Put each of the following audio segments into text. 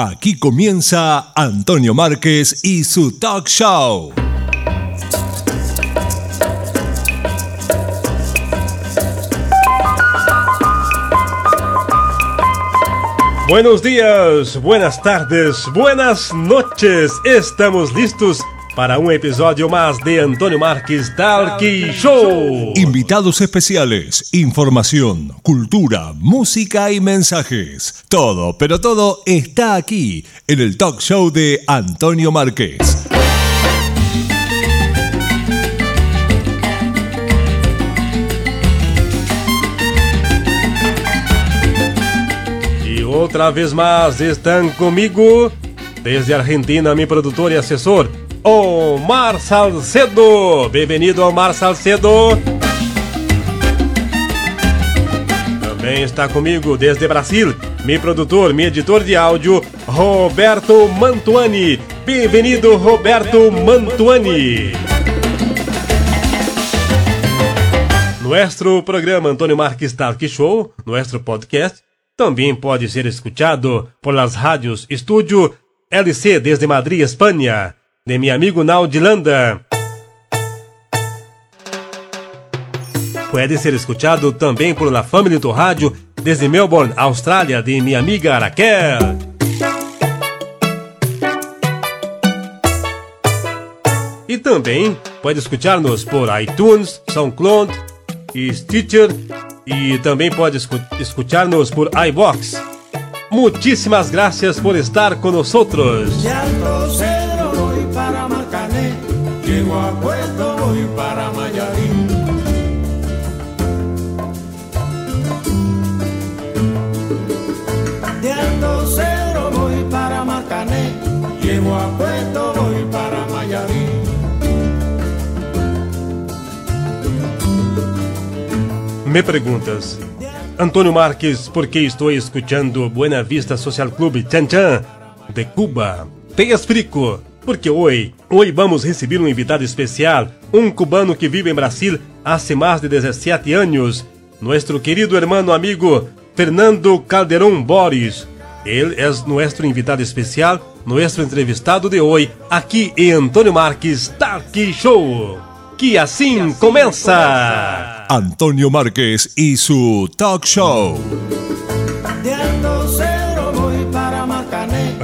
Aquí comienza Antonio Márquez y su talk show. Buenos días, buenas tardes, buenas noches. Estamos listos para un episodio más de Antonio Márquez Talk Show. Invitados especiales, información, cultura, música y mensajes. Todo, pero todo está aquí en el talk show de Antonio Márquez. Y otra vez más están conmigo desde Argentina mi productor y asesor Omar Salcedo. Bem-vindo, Omar Salcedo. Também está comigo desde Brasil, meu produtor, meu editor de áudio, Roberto Mantuani. Bem-vindo, Roberto Mantuani. Nuestro programa Antônio Marques Talk Show, nuestro podcast, também pode ser escutado por las rádios Estúdio LC desde Madrid, Espanha de mi amigo Naudilanda. Puede ser escuchado também por La Family do Rádio desde Melbourne, Austrália, de minha amiga Raquel. E também pode escutar-nos por iTunes, SoundCloud e Stitcher e também pode escutar-nos por iBox. Muitíssimas graças por estar com Puerto, voy para Mayarín. De Ando Cero voy para Marcané. Llego a Puerto, voy para Mayarín. Me perguntas, Antônio Marques, por que estou escutando Buena Vista Social Club Chan Chan de Cuba? Te explico. Porque hoje, hoje vamos receber um invitado especial, um cubano que vive em Brasil há mais de 17 anos, nosso querido hermano amigo Fernando Calderón Boris. Ele é nosso invitado especial, nosso entrevistado de hoje, aqui em Antônio Marques Talk Show. Que assim começa! Antônio Marques e seu Talk Show.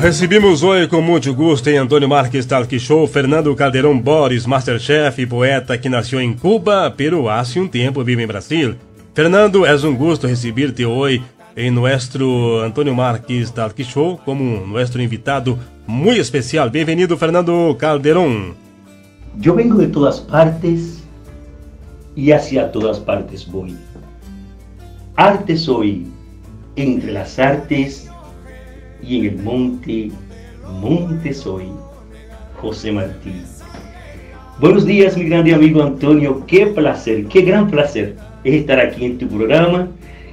Recebemos hoje com muito gosto em Antônio Marques Talk Show Fernando Calderón Boris, Masterchef e poeta que nasceu em Cuba, pero há um tempo vive em Brasil. Fernando, é um gosto receber-te hoje em nosso Antônio Marques Talk Show como nosso invitado muito especial. Bem-vindo, Fernando Calderón. Eu vengo de todas partes e hacia todas partes vou. Arte soy, entre las artes y en el monte, monte soy, José Martí. Buenos días, mi grande amigo Antonio. Qué placer, qué gran placer es estar aquí en tu programa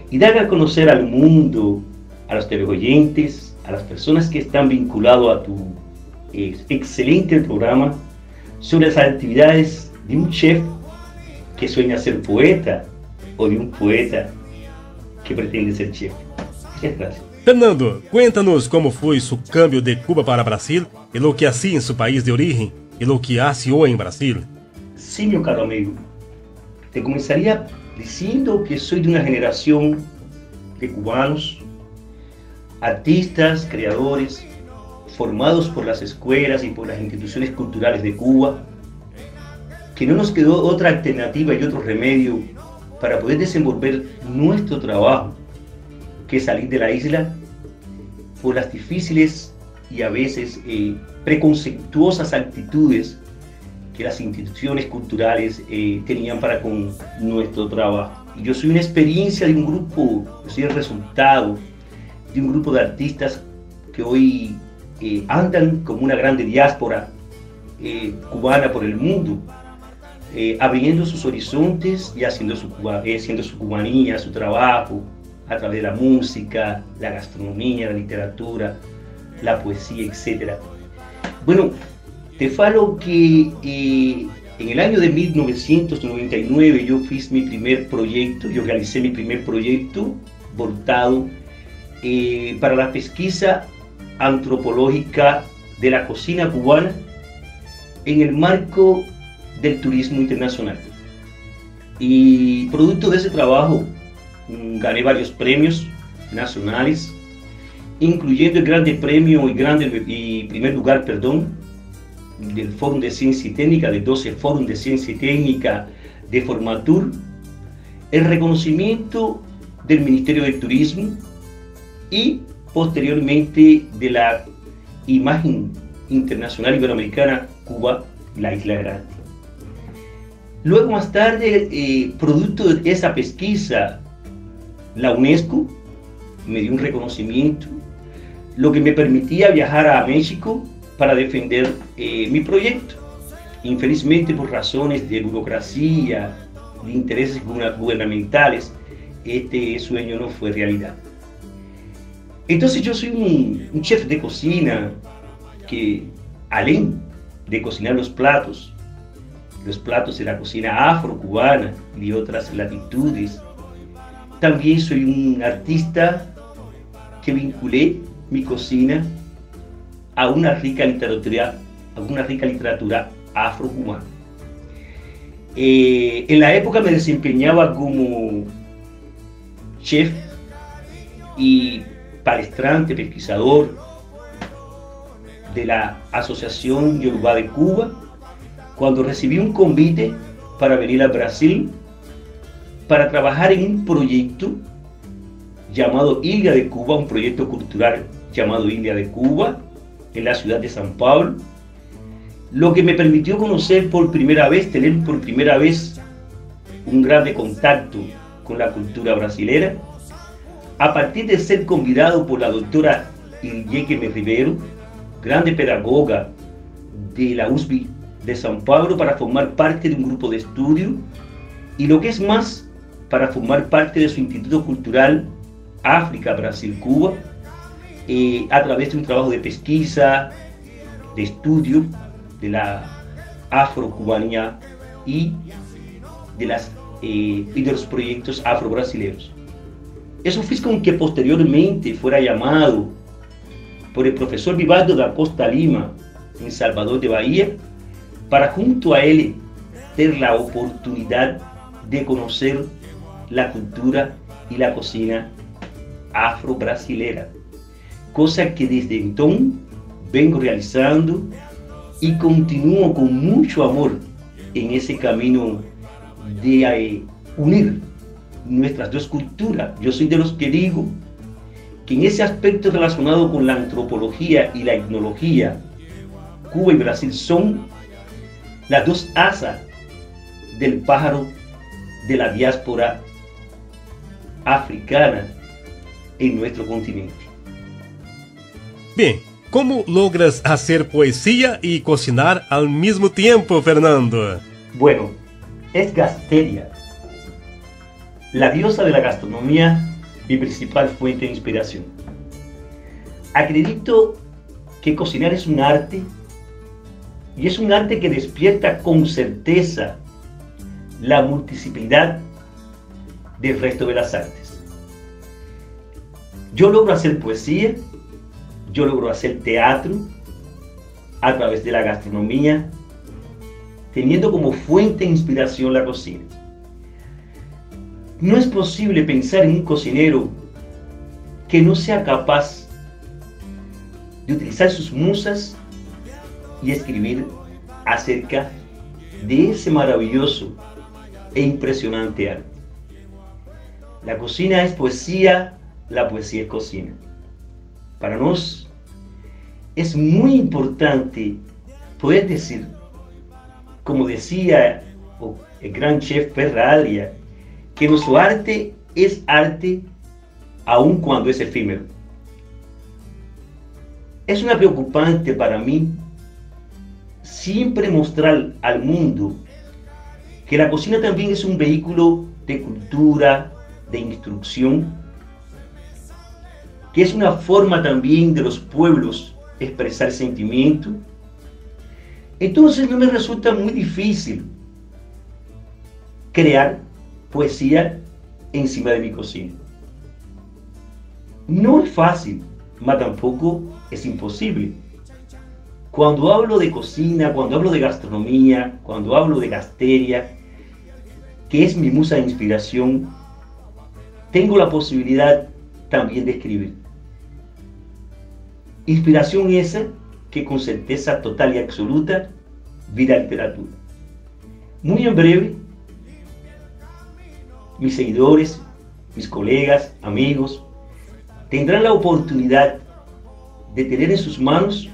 y dar a conocer al mundo, a los teleoyentes, a las personas que están vinculados a tu eh, excelente programa sobre las actividades de un chef que sueña ser poeta o de un poeta que pretende ser chef. Muchas gracias. Fernando, cuéntanos como foi seu câmbio de Cuba para Brasil e o que assim em seu país de origem e o que hace hoje em Brasil. Sim, meu caro amigo. Te começaria dizendo que sou de uma geração de cubanos, artistas, creadores, formados por las escuelas y por las instituciones culturales de Cuba, que no nos quedó otra alternativa y otro remedio para poder desenvolver nuestro trabajo que salir de la isla por las difíciles y a veces eh, preconceptuosas actitudes que las instituciones culturales eh, tenían para con nuestro trabajo. Yo soy una experiencia de un grupo, soy el resultado de un grupo de artistas que hoy eh, andan como una grande diáspora cubana por el mundo, abriendo sus horizontes y haciendo su, haciendo su cubanía, su trabajo, a través de la música, la gastronomía, la literatura, la poesía, etc. Bueno, te falo que eh, en el año de 1999 yo fiz mi primer proyecto, yo realicé mi primer proyecto voltado eh, para la pesquisa antropológica de la cocina cubana en el marco del turismo internacional. Y producto de ese trabajo gané varios premios nacionales, incluyendo el grande premio y, grande, primer lugar, perdón, del Fórum de Ciencia y Técnica, de 12 Fórum de Ciencia y Técnica de Formatur, el reconocimiento del Ministerio del Turismo y posteriormente de la imagen internacional iberoamericana Cuba, la isla grande. Luego más tarde, eh, producto de esa pesquisa, la UNESCO me dio un reconocimiento, lo que me permitía viajar a México para defender eh, mi proyecto. Infelizmente por razones de burocracia, de intereses gubernamentales, este sueño no fue realidad. Entonces yo soy un, chef de cocina que, alén de cocinar los platos, los platos de la cocina afro-cubana y otras latitudes, también soy un artista que vinculé mi cocina a una rica literatura, a una rica literatura afro-cubana. Eh, en la época me desempeñaba como chef y palestrante, pesquisador de la Asociación Yoruba de Cuba, cuando recibí un convite para venir a Brasil para trabajar en un proyecto llamado Isla de Cuba, un proyecto cultural llamado Isla de Cuba, en la ciudad de San Pablo, lo que me permitió conocer por primera vez, tener por primera vez un grande contacto con la cultura brasilera, a partir de ser convidado por la doctora Ilieque Rivero, grande pedagoga de la USB de San Pablo, para formar parte de un grupo de estudio. Y lo que es más, para formar parte de su Instituto Cultural África, Brasil, Cuba, eh, a través de un trabajo de pesquisa, de estudio de la afrocubanía y de, eh, y de los proyectos afro-brasileños. Eso fue con que posteriormente fuera llamado por el profesor Vivaldo da Costa Lima en Salvador de Bahía para junto a él tener la oportunidad de conocer la cultura y la cocina afro-brasilera, cosa que desde entonces vengo realizando y continúo con mucho amor en ese camino de eh, unir nuestras dos culturas. Yo soy de los que digo que en ese aspecto relacionado con la antropología y la etnología, Cuba y Brasil son las dos asas del pájaro de la diáspora africana en nuestro continente. Bien, ¿cómo logras hacer poesía y cocinar al mismo tiempo, Fernando? Bueno, es Gasteria, la diosa de la gastronomía, mi principal fuente de inspiración. Acredito que cocinar es un arte y es un arte que despierta con certeza la multiplicidad del resto de las artes. Yo logro hacer poesía, yo logro hacer teatro a través de la gastronomía, teniendo como fuente de inspiración la cocina. No es posible pensar en un cocinero que no sea capaz de utilizar sus musas y escribir acerca de ese maravilloso e impresionante arte. La cocina es poesía la poesía es cocina. Para nos es muy importante poder decir, como decía el gran chef Ferralia, que nuestro arte es arte aun cuando es efímero. Es una preocupante para mí siempre mostrar al mundo que la cocina también es un vehículo de cultura, de instrucción, que es una forma también de los pueblos expresar sentimiento. Entonces no me resulta muy difícil crear poesía encima de mi cocina. No es fácil, mas tampoco es imposible. Cuando hablo de cocina, cuando hablo de gastronomía, cuando hablo de gasteria, que es mi musa de inspiración, tengo la posibilidad también de escribir. Inspiración esa que con certeza total y absoluta vi la literatura. Muy en breve, mis seguidores, mis colegas, amigos, tendrán la oportunidad de tener en sus manos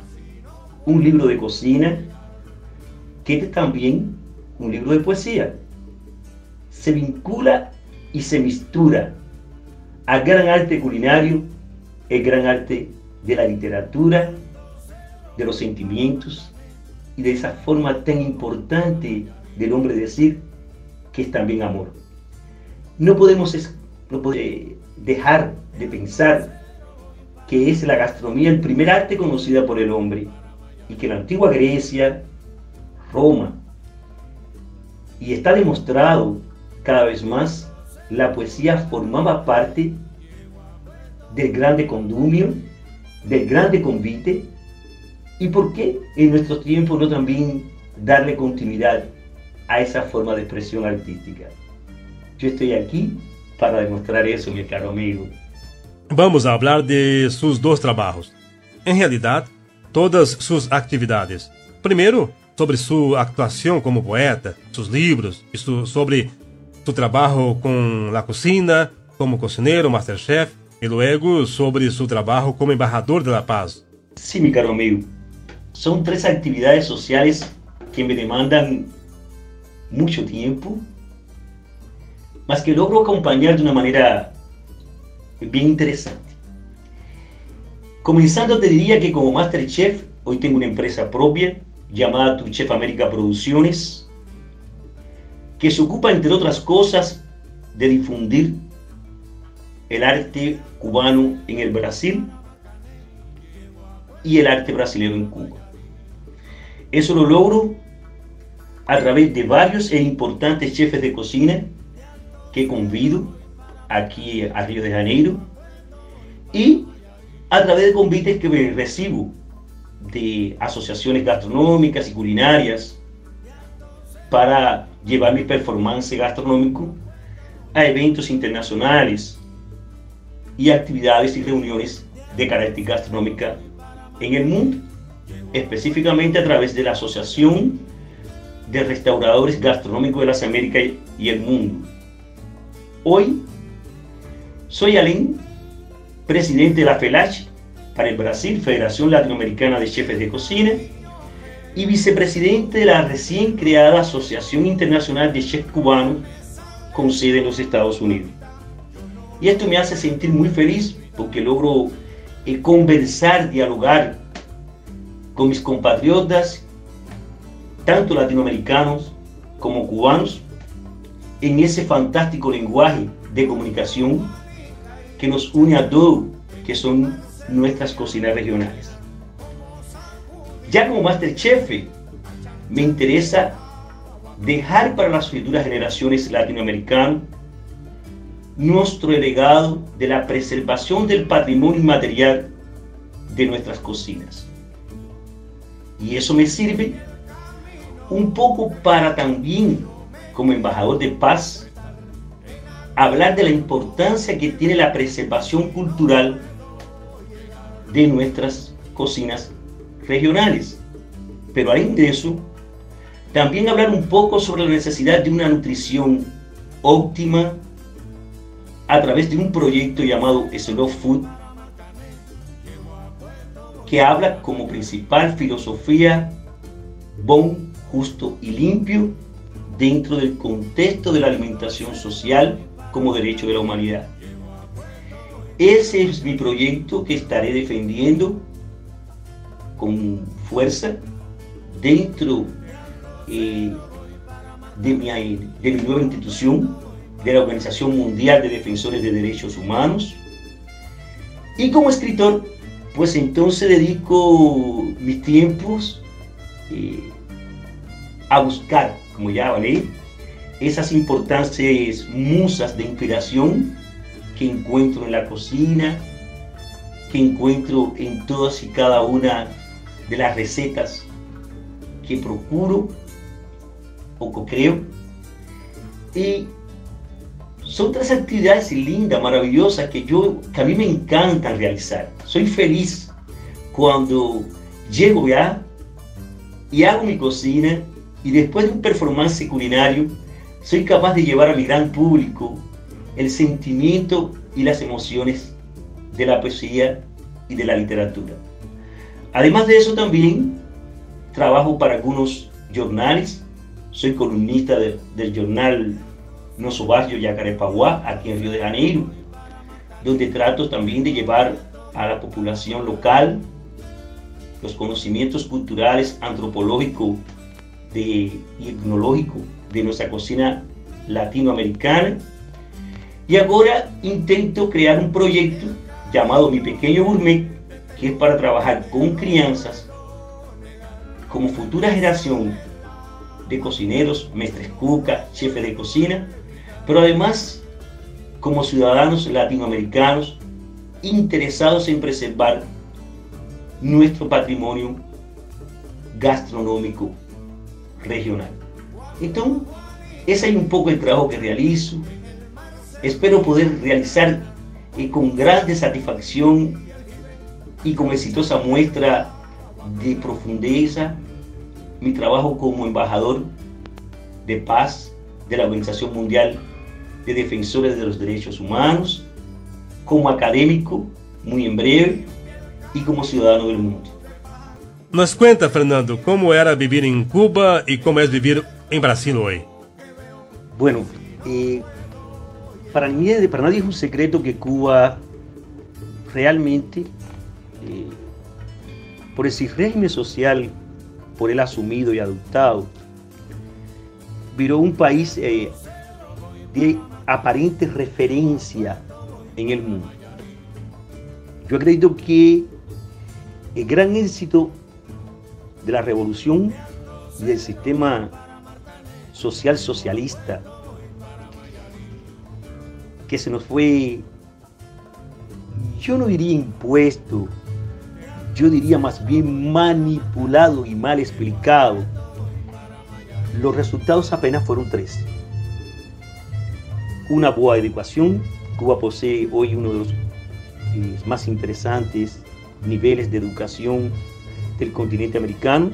un libro de cocina, que es también un libro de poesía. Se vincula y se mistura al gran arte culinario, el gran arte de la literatura, de los sentimientos y de esa forma tan importante del hombre decir que es también amor. No podemos, no podemos dejar de pensar que es la gastronomía el primer arte conocida por el hombre y que la antigua Grecia, Roma, y está demostrado cada vez más, la poesía formaba parte del grande condumio, del grande convite, y por qué en nuestro tiempo no también darle continuidad a esa forma de expresión artística. Yo estoy aquí para demostrar eso, mi caro amigo. Vamos a hablar de sus dos trabajos. En realidad, todas sus actividades. Primero, sobre su actuación como poeta, sus libros y su, sobre su trabajo con la cocina, como cocinero, masterchef, y luego sobre su trabajo como embajador de la paz. Sí, mi caro amigo. Son tres actividades sociales que me demandan mucho tiempo, más que logro acompañar de una manera bien interesante. Comenzando te diría que como Master Chef, hoy tengo una empresa propia llamada Tu Chef América Producciones, que se ocupa, entre otras cosas, de difundir el arte cubano en el Brasil y el arte brasileño en Cuba. Eso lo logro a través de varios e importantes chefes de cocina que convido aquí a Río de Janeiro y a través de convites que recibo de asociaciones gastronómicas y culinarias para llevar mi performance gastronómico a eventos internacionales y actividades y reuniones de carácter gastronómica en el mundo, específicamente a través de la Asociación de Restauradores Gastronómicos de las Américas y el Mundo. Hoy soy Alén, presidente de la FELACH para el Brasil, Federación Latinoamericana de Chefes de Cocina, y vicepresidente de la recién creada Asociación Internacional de Chefs Cubanos con sede en los Estados Unidos. Y esto me hace sentir muy feliz porque logro eh, conversar, dialogar con mis compatriotas, tanto latinoamericanos como cubanos, en ese fantástico lenguaje de comunicación que nos une a todos, que son nuestras cocinas regionales. Ya como Masterchef, me interesa dejar para las futuras generaciones latinoamericanas nuestro legado de la preservación del patrimonio inmaterial de nuestras cocinas. Y eso me sirve un poco para también, como embajador de paz, hablar de la importancia que tiene la preservación cultural de nuestras cocinas regionales. Pero además de eso, también hablar un poco sobre la necesidad de una nutrición óptima a través de un proyecto llamado Slow Food, que habla como principal filosofía bon, justo y limpio dentro del contexto de la alimentación social como derecho de la humanidad. Ese es mi proyecto que estaré defendiendo con fuerza dentro eh, de, mi, nueva institución, de la Organización Mundial de Defensores de Derechos Humanos. Y como escritor, pues entonces dedico mis tiempos eh, a buscar, como ya hablé, esas importantes musas de inspiración que encuentro en la cocina, que encuentro en todas y cada una de las recetas que procuro o que creo. Y son tres actividades lindas, maravillosas, que, yo, que a mí me encantan realizar. Soy feliz cuando llego ya y hago mi cocina y después de un performance culinario soy capaz de llevar a mi gran público el sentimiento y las emociones de la poesía y de la literatura. Además de eso también trabajo para algunos jornales, soy columnista del jornal Nosso Barrio Yacarepaguá, aquí en Río de Janeiro, donde trato también de llevar a la población local los conocimientos culturales, antropológicos de, y etnológicos de nuestra cocina latinoamericana. Y ahora intento crear un proyecto llamado Mi Pequeño Gourmet, que es para trabajar con crianzas como futura generación de cocineros, mestres cuca, jefes de cocina, pero además como ciudadanos latinoamericanos interesados en preservar nuestro patrimonio gastronómico regional. Entonces, ese es un poco el trabajo que realizo. Espero poder realizar eh, con grande satisfacción y con exitosa muestra de profundeza mi trabajo como embajador de paz de la Organización Mundial de Defensores de los Derechos Humanos, como académico, muy en breve, y como ciudadano del mundo. Nos cuenta, Fernando, cómo era vivir en Cuba y cómo es vivir en Brasil hoy. Bueno, eh, para, mí, para nadie es un secreto que Cuba realmente, por ese régimen social por él asumido y adoptado, viró un país eh, de aparente referencia en el mundo. Yo acredito que el gran éxito de la revolución y del sistema social socialista que se nos fue, yo no diría impuesto, yo diría más bien manipulado y mal explicado, los resultados apenas fueron tres. Una buena educación, Cuba posee hoy uno de los eh, más interesantes niveles de educación del continente americano,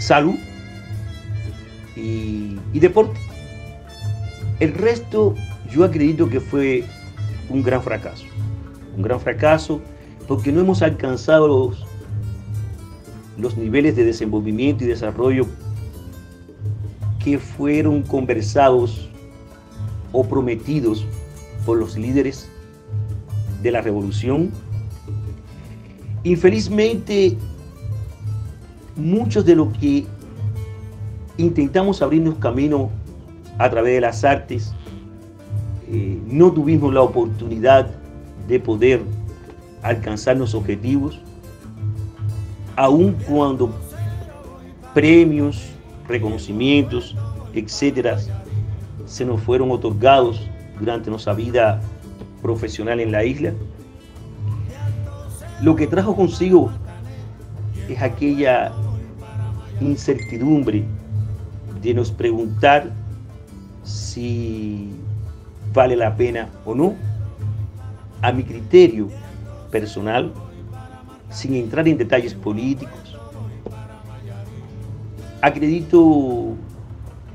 salud y, y deporte. El resto yo acredito que fue un gran fracaso. Un gran fracaso porque no hemos alcanzado los, los niveles de desenvolvimiento y desarrollo que fueron conversados o prometidos por los líderes de la revolución. Infelizmente, muchos de los que intentamos abrirnos camino a través de las artes, eh, no tuvimos la oportunidad de poder alcanzar los objetivos, aun cuando premios, reconocimientos, etcétera, se nos fueron otorgados durante nuestra vida profesional en la isla, lo que trajo consigo es aquella incertidumbre de nos preguntar si vale la pena o no. A mi criterio personal, sin entrar en detalles políticos, acredito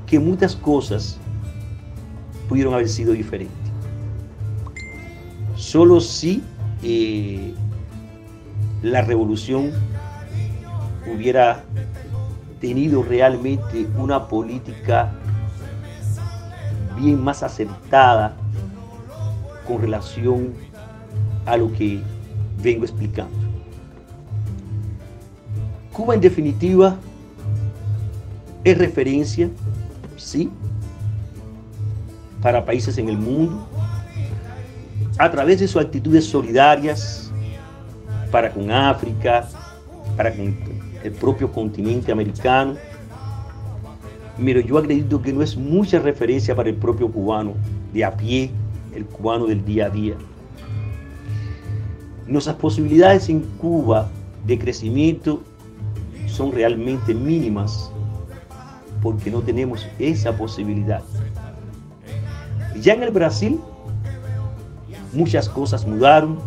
que muchas cosas pudieron haber sido diferentes. Solo si eh, la revolución hubiera tenido realmente una política bien más acertada con relación a lo que vengo explicando. Cuba en definitiva es referencia, sí, para países en el mundo, a través de sus actitudes solidarias para con África, para con el propio continente americano. Pero yo acredito que no es mucha referencia para el propio cubano de a pie, el cubano del día a día. Nuestras posibilidades en Cuba de crecimiento son realmente mínimas porque no tenemos esa posibilidad. Ya en el Brasil muchas cosas mudaron,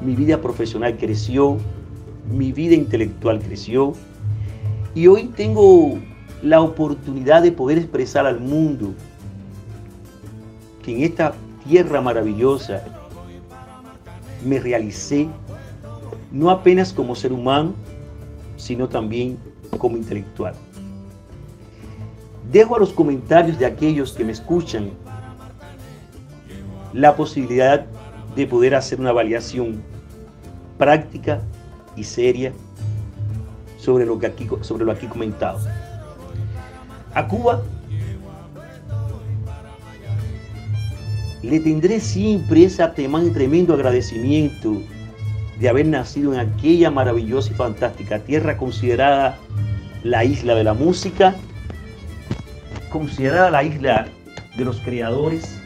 mi vida profesional creció, mi vida intelectual creció y hoy tengo la oportunidad de poder expresar al mundo que en esta tierra maravillosa me realicé no apenas como ser humano, sino también como intelectual. Dejo a los comentarios de aquellos que me escuchan la posibilidad de poder hacer una validación práctica y seria sobre lo que aquí, sobre lo aquí comentado. A Cuba le tendré siempre ese tremendo agradecimiento de haber nacido en aquella maravillosa y fantástica tierra considerada la isla de la música, considerada la isla de los creadores,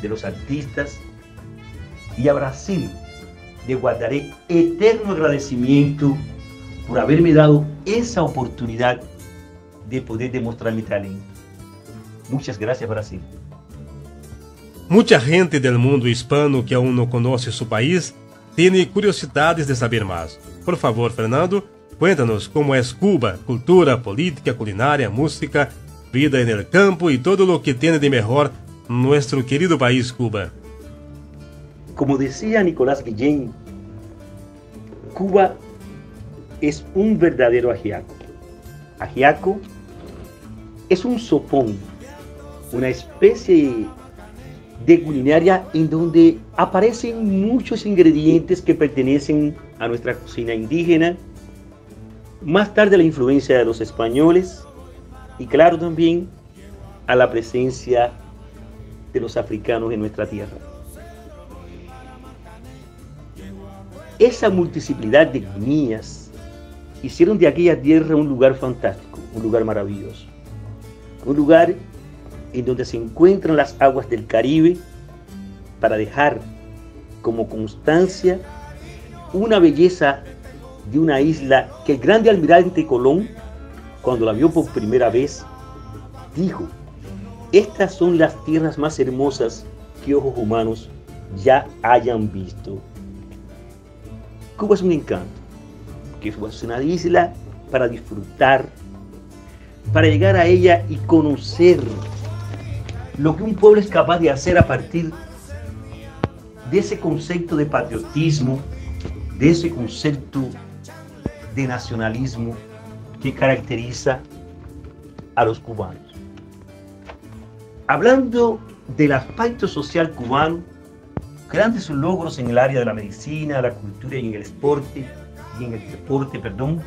de los artistas, y a Brasil le guardaré eterno agradecimiento por haberme dado esa oportunidad de poder demostrar mi talento. Muchas gracias Brasil. Mucha gente del mundo hispano que aún no conoce su país tiene curiosidades de saber más. Por favor, Fernando, cuéntanos cómo es Cuba, cultura, política, culinaria, música, vida el campo y todo lo que tiene de mejor nuestro querido país Cuba. Como decía Nicolás Guillén, Cuba es un verdadero ajiaco. Ajiaco es un sopón, una especie de culinaria en donde aparecen muchos ingredientes que pertenecen a nuestra cocina indígena, más tarde la influencia de los españoles y claro también a la presencia de los africanos en nuestra tierra. Esa multiplicidad de etnias hicieron de aquella tierra un lugar fantástico, un lugar maravilloso, un lugar en donde se encuentran las aguas del Caribe para dejar como constancia una belleza de una isla que el grande almirante Colón, cuando la vio por primera vez, dijo, estas son las tierras más hermosas que ojos humanos ya hayan visto. Cuba es un encanto, que es una isla para disfrutar, para llegar a ella y conocer lo que un pueblo es capaz de hacer a partir de ese concepto de patriotismo, de ese concepto de nacionalismo que caracteriza a los cubanos. Hablando del aspecto social cubano, grandes logros en el área de la medicina, la cultura y en el deporte, y en el deporte, perdón,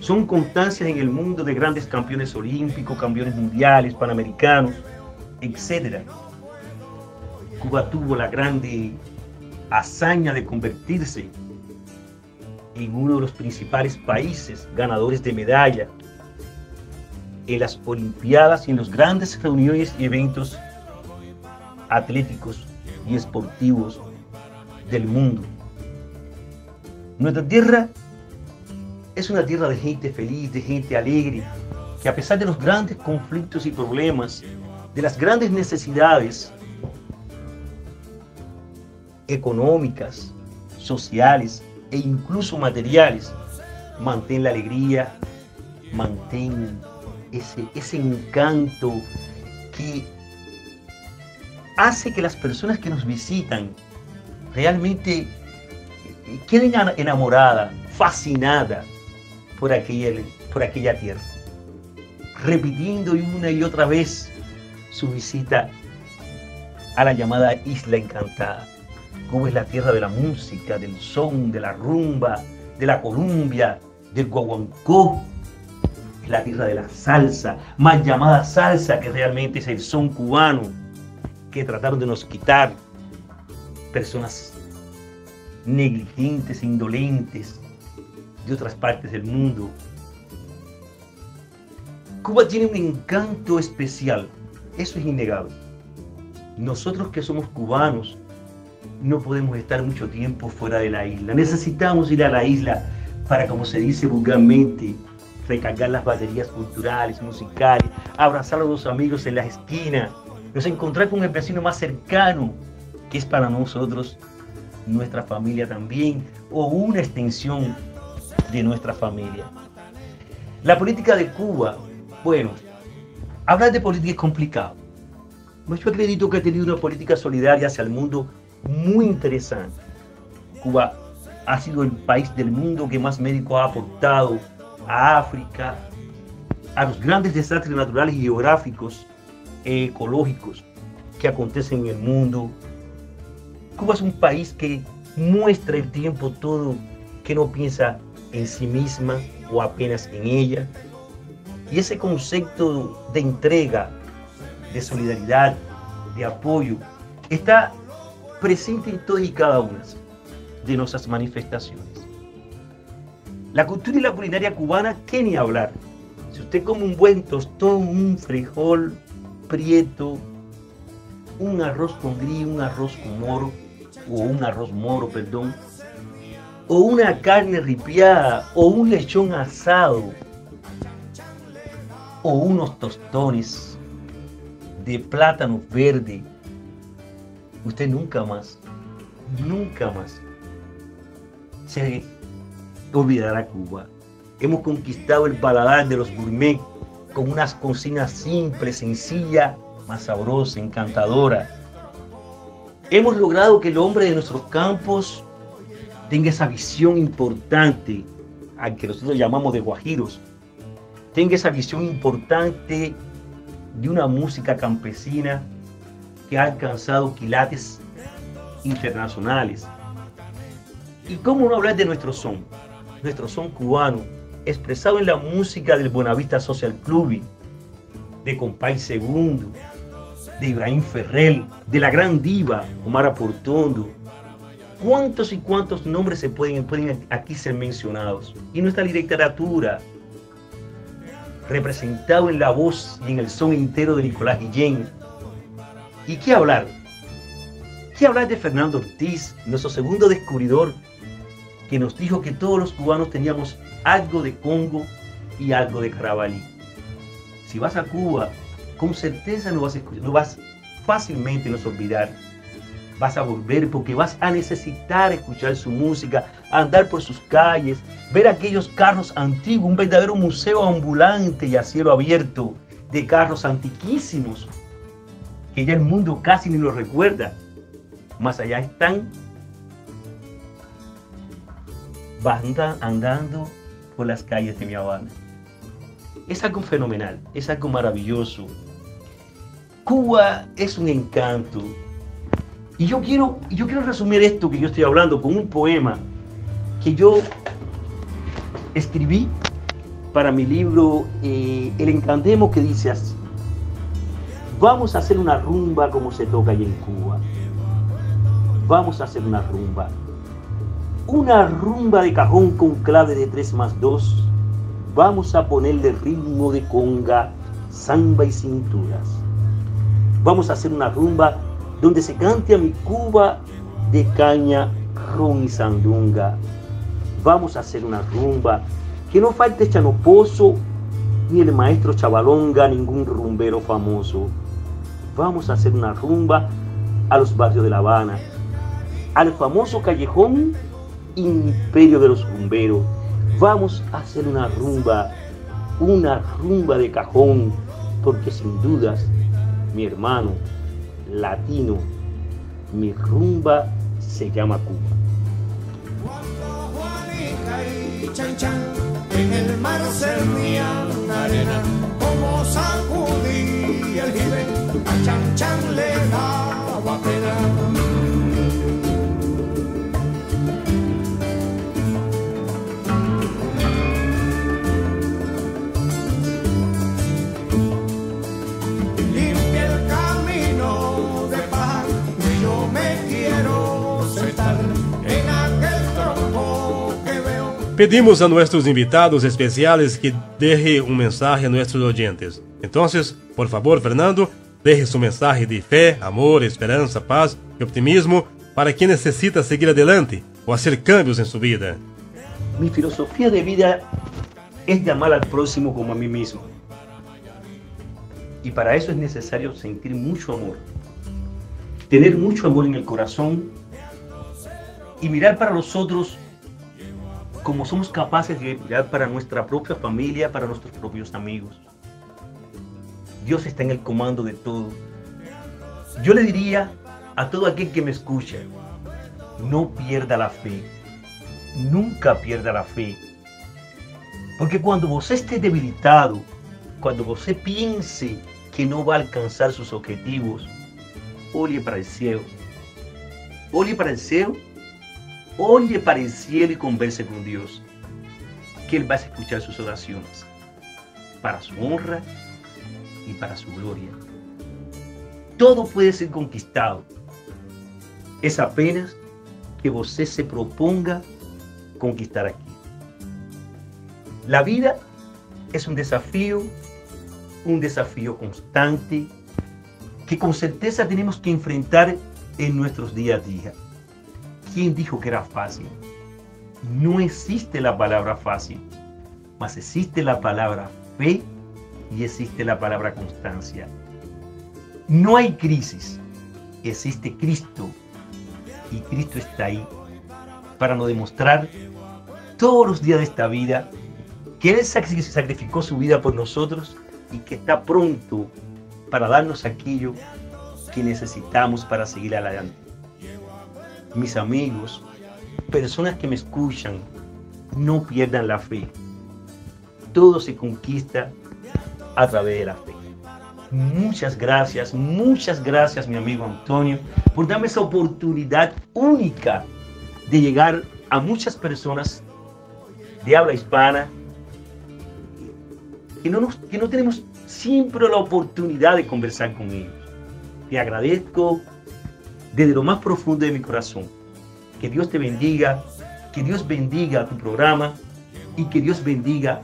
son constancias en el mundo de grandes campeones olímpicos, campeones mundiales, panamericanos, etc. Cuba tuvo la grande hazaña de convertirse en uno de los principales países ganadores de medalla en las Olimpiadas y en los grandes reuniones y eventos atléticos y esportivos del mundo. Nuestra tierra es una tierra de gente feliz, de gente alegre, que a pesar de los grandes conflictos y problemas de las grandes necesidades económicas, sociales e incluso materiales, mantén la alegría, mantén ese, ese encanto que hace que las personas que nos visitan realmente queden enamoradas, fascinadas por aquella, por aquella tierra, repitiendo una y otra vez su visita a la llamada Isla Encantada. Cuba es la tierra de la música, del son, de la rumba, de la columbia, del guaguancó. Es la tierra de la salsa, más llamada salsa, que realmente es el son cubano que trataron de nos quitar personas negligentes, indolentes de otras partes del mundo. Cuba tiene un encanto especial eso es innegable. Nosotros que somos cubanos no podemos estar mucho tiempo fuera de la isla. Necesitamos ir a la isla para, como se dice vulgarmente, recargar las baterías culturales, musicales, abrazar a los amigos en las esquinas, nos encontrar con el vecino más cercano, que es para nosotros nuestra familia también, o una extensión de nuestra familia. La política de Cuba, bueno, hablar de política es complicado. Yo acredito que ha tenido una política solidaria hacia el mundo muy interesante. Cuba ha sido el país del mundo que más médicos ha aportado a África, a los grandes desastres naturales geográficos, ecológicos que acontecen en el mundo. Cuba es un país que muestra el tiempo todo que no piensa en sí misma o apenas en ella. Y ese concepto de entrega, de solidaridad, de apoyo, está presente en todas y cada una de nuestras manifestaciones. La cultura y la culinaria cubana, ¿qué ni hablar? Si usted come un buen tostón, un frijol prieto, un arroz con gris, un arroz con moro, o un arroz moro, perdón, o una carne ripiada, o un lechón asado, o unos tostones de plátano verde, usted nunca más, nunca más se olvidará Cuba. Hemos conquistado el paladar de los gourmet con unas cocinas simples, sencilla, más sabrosa, encantadora. Hemos logrado que el hombre de nuestros campos tenga esa visión importante, a que nosotros llamamos de guajiros, tenga esa visión importante de una música campesina que ha alcanzado quilates internacionales. ¿Y cómo no hablar de nuestro son? Nuestro son cubano, expresado en la música del Buenavista Social Club, de Compay Segundo, de Ibrahim Ferrell, de la gran diva Omar Aportondo. ¿Cuántos y cuántos nombres se pueden, pueden aquí ser mencionados? Y nuestra literatura, representado en la voz y en el son entero de Nicolás Guillén. ¿Y qué hablar? ¿Qué hablar de Fernando Ortiz, nuestro segundo descubridor, que nos dijo que todos los cubanos teníamos algo de Congo y algo de Carabalí? Si vas a Cuba, con certeza no vas, no vas fácilmente no olvidar. Vas a volver porque vas a necesitar escuchar su música, andar por sus calles, ver aquellos carros antiguos, un verdadero museo ambulante y a cielo abierto de carros antiquísimos, que ya el mundo casi ni lo recuerda. Más allá están andando por las calles de mi Habana. Es algo fenomenal, es algo maravilloso. Cuba es un encanto. Y yo quiero, yo quiero resumir esto que yo estoy hablando con un poema que yo escribí para mi libro eh, El Encantemo que dice así. Vamos a hacer una rumba como se toca allí en Cuba. Vamos a hacer una rumba. Una rumba de cajón con clave de 3 más 2. Vamos a ponerle ritmo de conga, samba y cinturas. Vamos a hacer una rumba donde se cante a mi Cuba de caña, ron y sandunga. Vamos a hacer una rumba que no falte Chanoposo ni el maestro Chavalonga, ningún rumbero famoso. Vamos a hacer una rumba a los barrios de La Habana, al famoso callejón imperio de los rumberos. Vamos a hacer una rumba, una rumba de cajón, porque sin dudas mi hermano latino, mi rumba se llama Cuba. Cuando Juanica y Chan Chan en el mar servían arena, como sacudía el jibe, a Chan Chan le daba Pedimos a nuestros invitados especiales que deje un mensaje a nuestros oyentes. Entonces, por favor, Fernando, deje su mensaje de fe, amor, esperanza, paz y optimismo para quien necesita seguir adelante o hacer cambios en su vida? Mi filosofía de vida es llamar al próximo como a mí mismo. Y para eso es necesario sentir mucho amor, tener mucho amor el corazón y mirar para los otros como somos capaces de mirar para nuestra propia familia, para nuestros propios amigos. Dios está en el comando de todo. Yo le diría a todo aquel que me escucha, no pierda la fe. Nunca pierda la fe. Porque cuando vos esté debilitado, cuando vos piense que no va a alcanzar sus objetivos, oye para el cielo. Oye para el cielo. Oye para el cielo y converse con Dios. Que Él va a escuchar sus oraciones. Para su honra y para su gloria. Todo puede ser conquistado. Es apenas que usted se proponga conquistar aquí. La vida es un desafío, un desafío constante que con certeza tenemos que enfrentar en nuestros día a día. ¿Quién dijo que era fácil? No existe la palabra fácil, mas existe la palabra fe y existe la palabra constancia. No hay crisis, existe Cristo y Cristo está ahí para nos demostrar todos los días de esta vida que Él sacrificó su vida por nosotros y que está pronto para darnos aquello que necesitamos para seguir adelante. Mis amigos, personas que me escuchan, no pierdan la fe. Todo se conquista a través de la fe. Muchas gracias, muchas gracias mi amigo Antonio por darme esa oportunidad única de llegar a muchas personas de habla hispana que no, que no tenemos siempre la oportunidad de conversar con ellos. Te agradezco desde lo más profundo de mi corazón. Que Dios te bendiga, que Dios bendiga tu programa y que Dios bendiga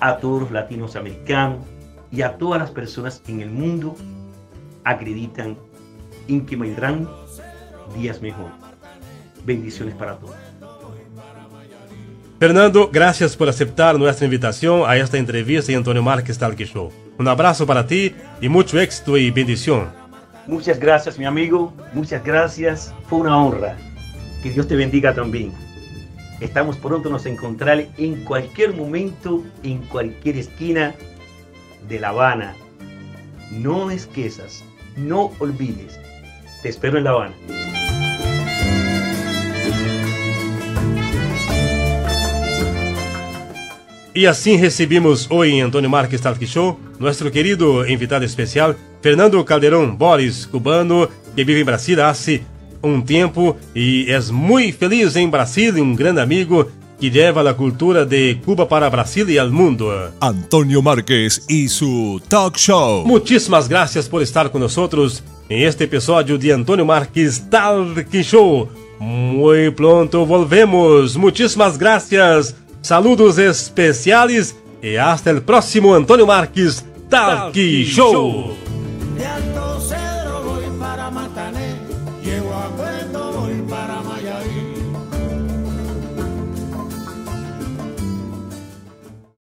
a todos los latinos americanos y a todas las personas en el mundo acreditan en que vendrán días mejores. Bendiciones para todos. Fernando, gracias por aceptar nuestra invitación a esta entrevista en Antonio Márquez Talk Show. Un abrazo para ti y mucho éxito y bendición. Muchas gracias, mi amigo. Muchas gracias. Fue una honra. Que Dios te bendiga también. Estamos pronto nos encontrar en cualquier momento, en cualquier esquina de La Habana. No esquezas, no olvides. Te espero en La Habana. Y así recibimos hoy en Antonio Marques Talk Show nuestro querido invitado especial, Fernando Calderón Boris, cubano, que vive en Brasil hace un tiempo y es muy feliz en Brasil, un gran amigo que lleva la cultura de Cuba para Brasil y al mundo. Antonio Márquez y su talk show. Muchísimas gracias por estar con nosotros en este episodio de Antonio Márquez Talk Show. Muy pronto volvemos. Muchísimas gracias. Saludos especiales y hasta el próximo Antonio Márquez Talk Show. De alto